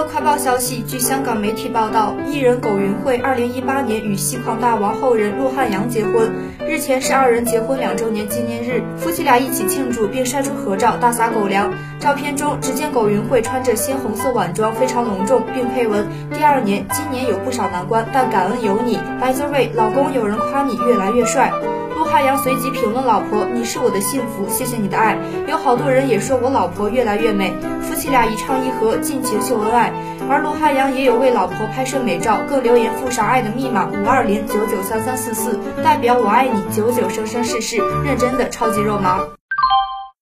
个快报消息，据香港媒体报道，艺人苟芸慧二零一八年与戏矿大王后人陆汉阳结婚，日前是二人结婚两周年纪念日，夫妻俩一起庆祝并晒出合照，大撒狗粮。照片中，只见苟芸慧穿着鲜红色晚装，非常隆重，并配文：“第二年，今年有不少难关，但感恩有你。By the way，老公，有人夸你越来越帅。”陆汉阳随即评论老婆：“你是我的幸福，谢谢你的爱。”有好多人也说我老婆越来越美，夫妻俩一唱一和，尽情秀恩爱。而罗汉阳也有为老婆拍摄美照，更留言附上爱的密码五二零九九三三四四，代表我爱你九九生生世世，认真的超级肉麻。